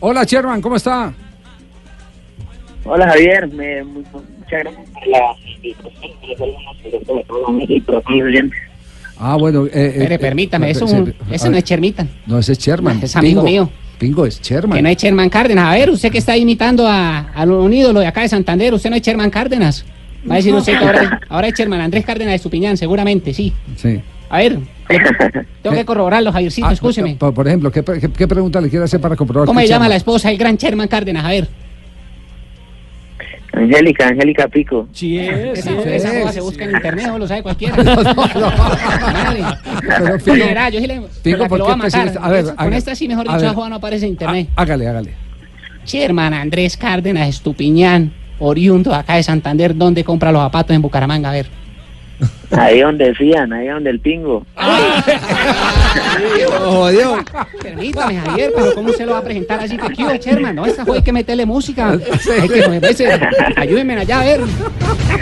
Hola, Sherman, ¿cómo está? Hola Javier, me, mu- muchas gracias por la invitación. Ah, bueno. Eh, Espere, permítame, eso, un- ese no es Chermita. No, ese es Sherman. Es amigo Pingo. mío. Pingo es Sherman. Que no es Sherman Cárdenas. A ver, usted que está imitando a, a un ídolo de acá de Santander, usted no es Sherman Cárdenas. Va a decir usted que ahora, es- ahora es Sherman Andrés Cárdenas de Estupiñán, seguramente, sí. Sí. A ver, tengo que corroborarlo, Javiercito, Ah, escúcheme. Por, por ejemplo, ¿qué, qué, qué pregunta le quiere hacer para comprobar? ¿Cómo se llama la esposa del gran Sherman Cárdenas? A ver. Angélica, Angélica Pico. Sí, es, Esa, sí, esa es. joda se busca en internet, o lo sabe cualquiera. No, no, no. Madre. Pero, yo sí le. ¿por lo qué va a matar. pesimista? A ver, Con haga- esta sí, mejor a dicho, ver. la joda no aparece en internet. ah, hágale, hágale. Sherman Andrés Cárdenas Estupiñán, oriundo acá de Santander, ¿dónde compra los zapatos en Bucaramanga? A ver. Ahí donde fían, ahí donde el pingo. Permítame, Javier, pero ¿cómo se lo va a presentar así que quiero, Sherman? No, esta fue hay que meterle música. Hay que ese, ayúdenme allá a ver.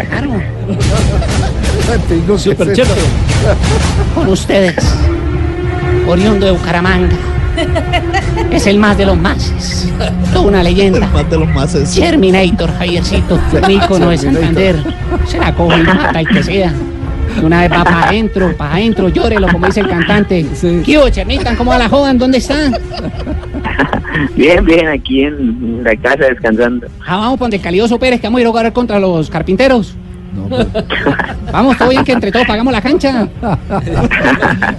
Claro, Pingo, ¿qué Super es con ustedes, oriundo de Bucaramanga. Es el más de los mases. Toda una leyenda. Más de los más es. Terminator, Javiercito, un ícono de Santander. Se la coge y mata el que sea. Una vez va para adentro, para adentro, llórelo, como dice el cantante. Sí. ¿Qué hubo, Chermitan? ¿Cómo va la jodan? ¿Dónde están? Bien, bien, aquí en la casa descansando. Ah, vamos por donde Calioso Pérez, que vamos a ir a jugar contra los carpinteros. No, pero- Vamos, todo bien, que entre todos pagamos la cancha.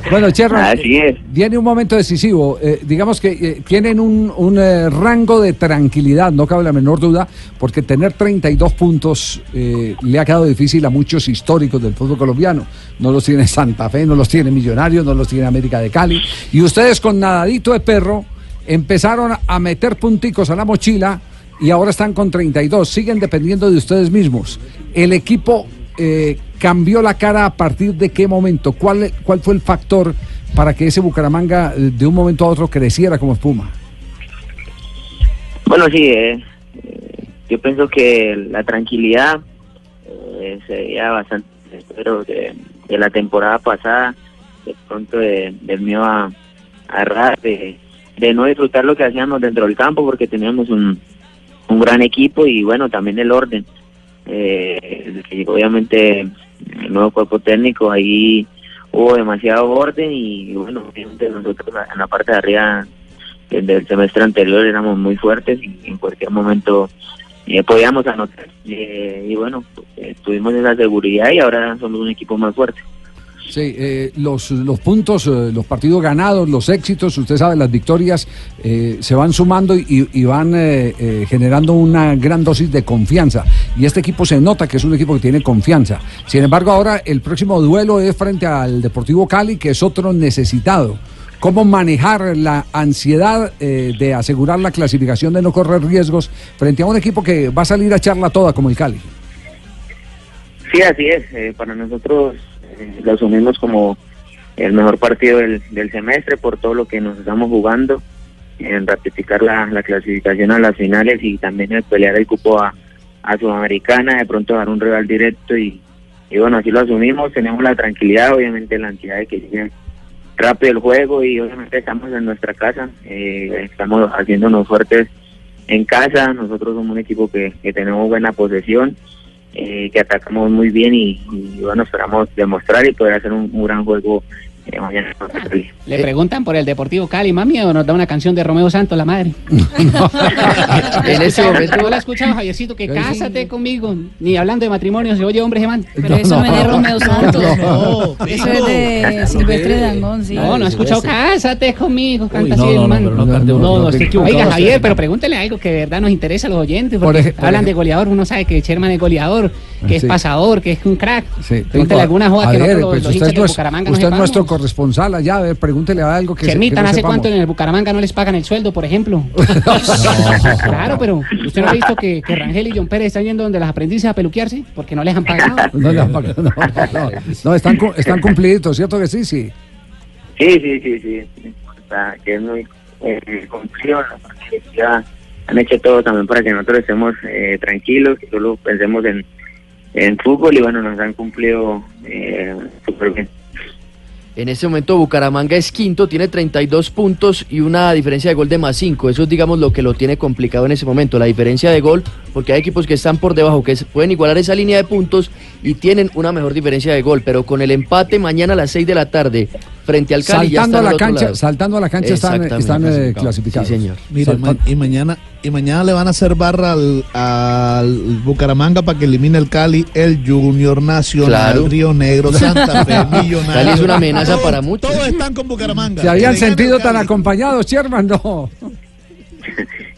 Bueno, Así es. viene un momento decisivo. Eh, digamos que eh, tienen un, un, eh, rango de tranquilidad, no cabe la menor duda, porque tener 32 puntos eh, le ha quedado difícil a muchos históricos del fútbol colombiano. No los tiene Santa Fe, no los tiene Millonarios, no los tiene América de Cali. Y ustedes con nadadito de perro empezaron a meter punticos a la mochila y ahora están con 32. Siguen dependiendo de ustedes mismos. El equipo eh, cambió la cara a partir de qué momento? ¿Cuál, ¿Cuál fue el factor para que ese Bucaramanga eh, de un momento a otro creciera como espuma? Bueno, sí, eh, eh, yo pienso que la tranquilidad eh, se veía bastante, espero de la temporada pasada, de pronto de- del miedo a, a errar, de, de no disfrutar lo que hacíamos dentro del campo porque teníamos un, un gran equipo y bueno, también el orden. Eh, obviamente el nuevo cuerpo técnico, ahí hubo demasiado orden y bueno, obviamente nosotros en la parte de arriba desde el semestre anterior éramos muy fuertes y en cualquier momento eh, podíamos anotar. Eh, y bueno, eh, tuvimos esa seguridad y ahora somos un equipo más fuerte. Sí, eh, los, los puntos, eh, los partidos ganados, los éxitos, usted sabe, las victorias eh, se van sumando y, y van eh, eh, generando una gran dosis de confianza. Y este equipo se nota que es un equipo que tiene confianza. Sin embargo, ahora el próximo duelo es frente al Deportivo Cali, que es otro necesitado. ¿Cómo manejar la ansiedad de asegurar la clasificación, de no correr riesgos frente a un equipo que va a salir a echarla toda como el Cali? Sí, así es. para nosotros lo asumimos como el mejor partido del, semestre por todo lo que nos estamos jugando, en ratificar la, la clasificación a las finales y también en pelear el cupo a, Sudamericana, de pronto dar un rival directo y, bueno, así lo asumimos, tenemos la tranquilidad, obviamente la ansiedad de que llegue rápido el juego y obviamente estamos en nuestra casa, eh, estamos haciéndonos fuertes en casa, nosotros somos un equipo que tenemos buena posesión, eh, que atacamos muy bien y, y, bueno, esperamos demostrar y poder hacer un, un gran juego Le preguntan por el Deportivo Cali, mami, o nos da una canción de Romeo Santos, la madre. En ese momento. ¿No la has escuchado, Javiercito? Que cásate conmigo. Ni hablando de matrimonio se oye hombre, man. Pero eso no, es de Romeo Santos. No, Eso es de Silvestre Dangón, sí. No, no ha escuchado Cásate conmigo, canta Uy, así no, el no, man. no, no, No, no, no, No, no, equivocado. Oiga, Javier, pero pregúntele algo que de verdad nos interesa a los oyentes. Por Porque hablan de goleador, uno sabe que Sherman es goleador, que es pasador, que es un crack. Sí, Pregúntele alguna joda que los, pues usted hinchas es no usted nuestro corresponsal allá, a ver, pregúntele a algo que se- que no ¿hace sepamos. cuánto en el Bucaramanga no les pagan el sueldo, por ejemplo? claro, pero ¿usted no ha visto que, que Rangel y John Pérez están yendo donde las aprendices a peluquearse? Porque no les han pagado. No, le han pagado, no, no, no. No, están, están cumpliditos, ¿cierto que sí? Sí. Sí, sí, sí, sí. O sea, que es muy eh, cumplido, ya han hecho todo también para que nosotros estemos eh, tranquilos, que solo pensemos en, en fútbol y bueno, nos han cumplido eh, súper bien. En este momento Bucaramanga es quinto, tiene 32 puntos y una diferencia de gol de más 5. Eso es, digamos, lo que lo tiene complicado en ese momento, la diferencia de gol, porque hay equipos que están por debajo, que pueden igualar esa línea de puntos y tienen una mejor diferencia de gol, pero con el empate mañana a las 6 de la tarde frente al Cali ya Saltando están a al la otro cancha, lado. saltando a la cancha están, están eh, Clasificados. Sí, señor. Mire, ma- y mañana y mañana le van a hacer barra al, al Bucaramanga para que elimine el Cali, el Junior Nacional, Claro. Río Negro, Santa Fe, Millonario. Cali es una amenaza para muchos. Todos están con Bucaramanga. ¿Se habían sentido tan acompañados, Sherman? No.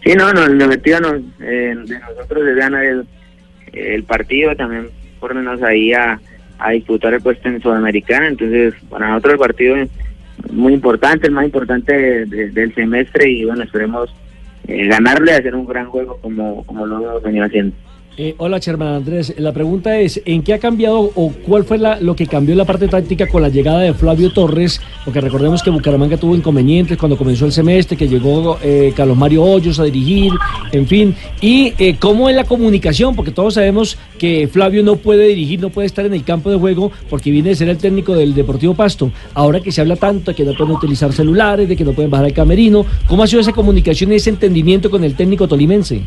Sí, no, no el objetivo nos- eh, de nosotros es ganar el, partido, también ponernos ahí a, a disputar el puesto en Sudamericana. Entonces, para nosotros el partido es muy importante, el más importante de- de- del semestre y bueno, esperemos eh, ganarle, hacer un gran juego como, como lo hemos haciendo. Eh, hola, Sherman Andrés. La pregunta es, ¿en qué ha cambiado o cuál fue lo que cambió en la parte táctica con la llegada de Flavio Torres? Porque recordemos que Bucaramanga tuvo inconvenientes cuando comenzó el semestre, que llegó eh, Carlos Mario Hoyos a dirigir, en fin. ¿Y eh, cómo es la comunicación? Porque todos sabemos que Flavio no puede dirigir, no puede estar en el campo de juego porque viene de ser el técnico del Deportivo Pasto. Ahora que se habla tanto de que no pueden utilizar celulares, de que no pueden bajar al camerino, ¿cómo ha sido esa comunicación y ese entendimiento con el técnico tolimense?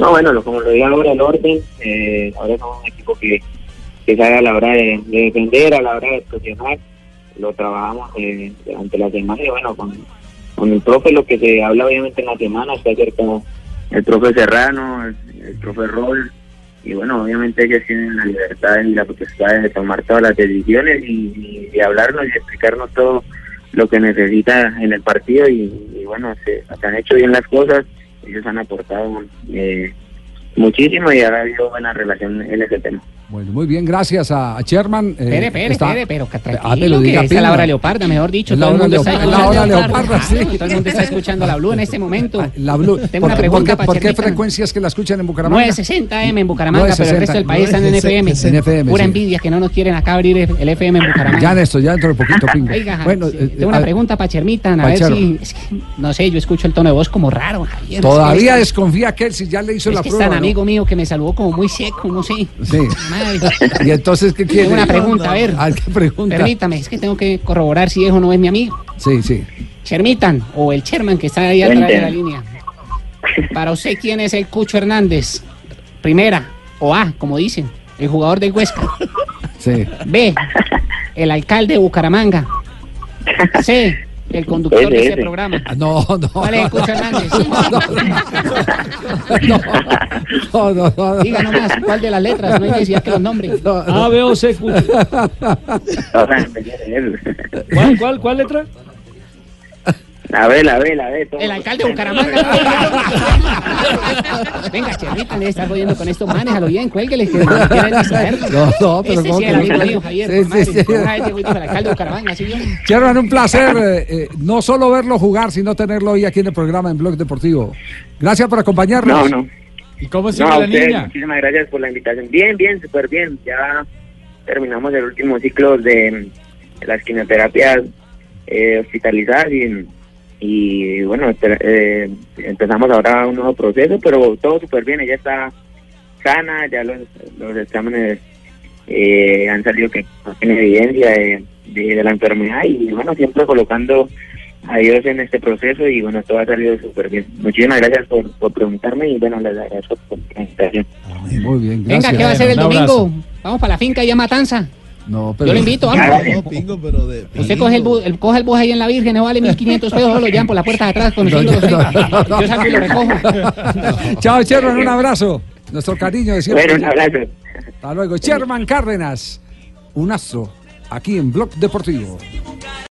No, bueno, lo, como lo digo ahora, el orden, eh, ahora somos un equipo que, que sabe a la hora de, de defender, a la hora de presionar, lo trabajamos eh, durante la semana y bueno, con, con el profe lo que se habla obviamente en la semana, está cerca el profe Serrano, el, el profe Rol, y bueno, obviamente ellos tienen la libertad y la potestad de tomar todas las decisiones y, y hablarnos y explicarnos todo lo que necesita en el partido y, bueno, se han hecho bien las cosas, ellos han aportado eh, muchísimo y ahora ha habido buena relación en ese tema. Bueno, muy bien, gracias a, a Sherman. eh, Espere, espere, pero que Ah, me lo tranquilo, diga que es la hora leoparda, mejor dicho. La todo el hora mundo está leoparda, escuchando la hora leoparda, sí. Todo el mundo está escuchando la Blue en este momento. La Blue. Tengo una ¿Por qué- pregunta ¿Por por qué frecuencias que la escuchan en Bucaramanga? 960 M en Bucaramanga, pero el resto del país están en 960, FM. en FM, Pura sí. envidia que no nos quieren acá abrir el FM en Bucaramanga. Ya, Néstor, ya dentro de poquito, pingo. Oiga, bueno, sí, eh, tengo una a- pregunta para Chermitan, a ver si... es que, no sé, yo escucho el tono de voz como raro, Javier. Todavía desconfía que él si ya le hizo la que es prueba. tan amigo mío que me saludó como muy seco, no sé. Sí. Y entonces, ¿qué quiere? Tengo una pregunta, a ver. Ah, ¿qué pregunta? Permítame, es que tengo que corroborar si es o no es mi amigo. Sí, sí. Chermitan o el Sherman que está ahí atrás de la línea. Para usted, ¿quién es el Cucho Hernández? Primera, o A, como dicen, el jugador del Huesca. Sí. B, el alcalde de Bucaramanga. C, el conductor de Ese, programa. Ah, No, no. ¿Cuál es el Cucho Hernández? No, no, no. no. Diga nomás, ¿cuál de las letras? No hay que los nombre. A, B o C. Cucho. ¿Cuál, cuál, cuál letra? La ve, la ve, la ve. todo. El alcalde de Bucaramanga. Venga, Chermita, le está jodiendo con estos manes, a lo bien, cuélguele, que no. No, no, pero Este ¿cómo sí que era amigo no? mío, Javier, Sí, sí, sí. Sherman, un placer eh, eh, no solo verlo jugar, sino tenerlo hoy aquí en el programa en Blog Deportivo. Gracias por acompañarnos. No, no. ¿Y cómo No, sigue a la niña? muchísimas gracias por la invitación. Bien, bien, súper bien. Ya terminamos el último ciclo de, de las quimioterapias eh, hospitalizadas y, y bueno, eh, empezamos ahora un nuevo proceso, pero todo súper bien. Ella está sana, ya los, los exámenes eh, han salido que no tiene evidencia de, de- de la enfermedad y bueno, siempre colocando a Dios en este proceso y bueno, todo ha salido súper bien. Muchísimas gracias por, por preguntarme y bueno, les agradezco por la invitación. Muy bien, Venga. ¿qué va a hacer el domingo? Vamos para la finca y a Matanza. No, pero Yo lo invito, vamos. No, pingo, pero de. Usted coge el, bus, el, coge el bus ahí en la Virgen, no vale 1500 pesos, lo llevan por la puerta de atrás conociendo los Yo salgo y lo recojo. Chao, Sherman, un abrazo. Nuestro cariño de siempre. Bueno, un abrazo. Hasta luego. Sherman Cárdenas, un astro, aquí en Blog Deportivo.